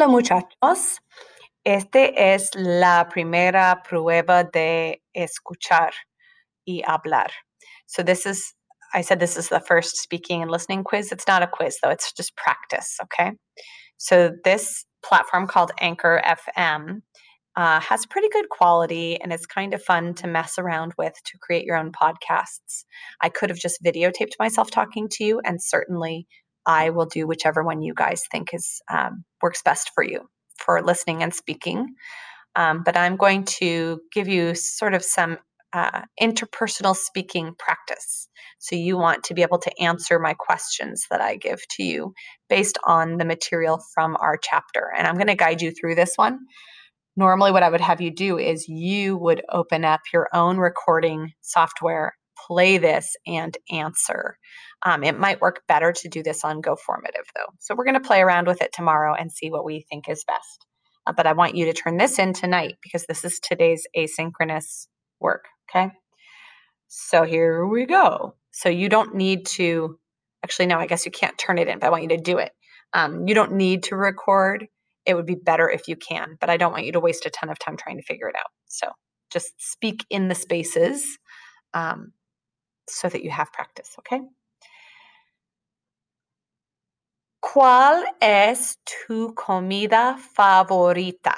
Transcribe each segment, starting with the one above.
Hola muchachos. Este es la primera prueba de escuchar y hablar. So this is I said this is the first speaking and listening quiz. It's not a quiz though. It's just practice, okay? So this platform called Anchor FM uh, has pretty good quality and it's kind of fun to mess around with to create your own podcasts. I could have just videotaped myself talking to you, and certainly I will do whichever one you guys think is um, works best for you for listening and speaking. Um, but I'm going to give you sort of some uh, interpersonal speaking practice. So you want to be able to answer my questions that I give to you based on the material from our chapter. And I'm going to guide you through this one. Normally, what I would have you do is you would open up your own recording software, play this, and answer. Um, it might work better to do this on GoFormative though. So we're going to play around with it tomorrow and see what we think is best. Uh, but I want you to turn this in tonight because this is today's asynchronous work. Okay. So here we go. So you don't need to, actually, no, I guess you can't turn it in, but I want you to do it. Um, you don't need to record. It would be better if you can, but I don't want you to waste a ton of time trying to figure it out. So just speak in the spaces um, so that you have practice. Okay. ¿Cuál es tu comida favorita?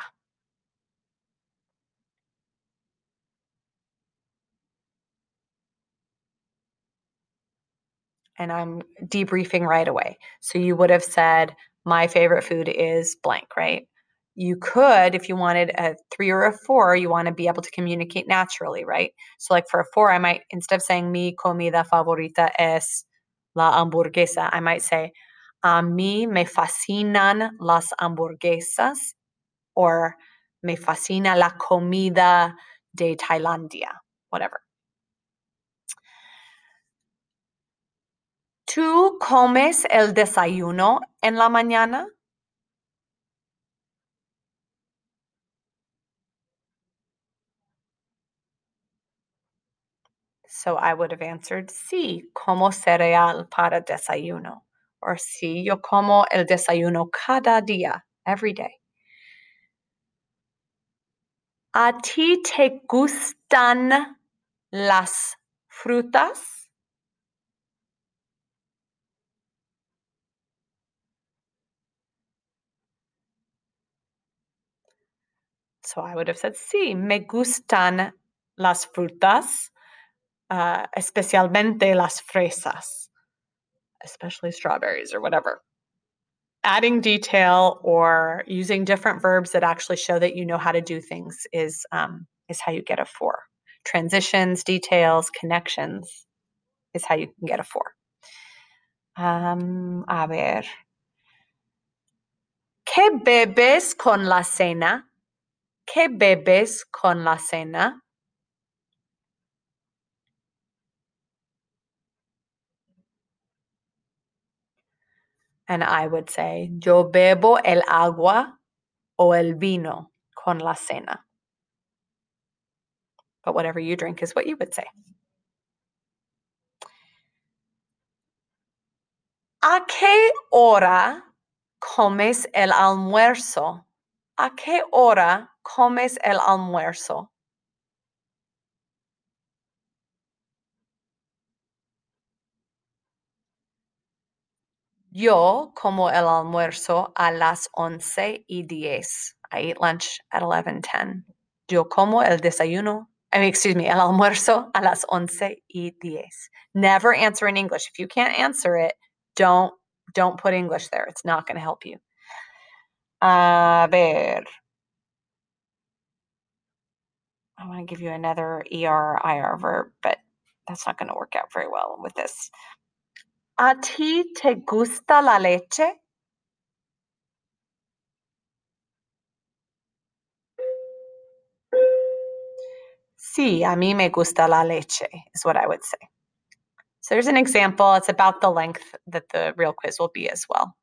And I'm debriefing right away. So you would have said, My favorite food is blank, right? You could, if you wanted a three or a four, you want to be able to communicate naturally, right? So, like for a four, I might, instead of saying mi comida favorita es la hamburguesa, I might say, a mí me fascinan las hamburguesas or me fascina la comida de Tailandia, whatever. ¿Tú comes el desayuno en la mañana? So I would have answered, sí, como cereal para desayuno or sí, yo como el desayuno cada día, every day. ¿A ti te gustan las frutas? So I would have said, sí, me gustan las frutas, uh, especialmente las fresas especially strawberries or whatever. Adding detail or using different verbs that actually show that you know how to do things is um, is how you get a four. Transitions, details, connections is how you can get a four. Um, a ver. ¿Qué bebes con la cena? ¿Qué bebes con la cena? And I would say, yo bebo el agua o el vino con la cena. But whatever you drink is what you would say. ¿A qué hora comes el almuerzo? ¿A qué hora comes el almuerzo? Yo como el almuerzo a las once y diez. I eat lunch at 11:10. Yo como el desayuno, I mean, excuse me, el almuerzo a las once y diez. Never answer in English. If you can't answer it, don't don't put English there. It's not going to help you. A ver. I want to give you another ER IR verb, but that's not going to work out very well with this. ¿A ti te gusta la leche? Sí, a mí me gusta la leche, is what I would say. So there's an example. It's about the length that the real quiz will be as well.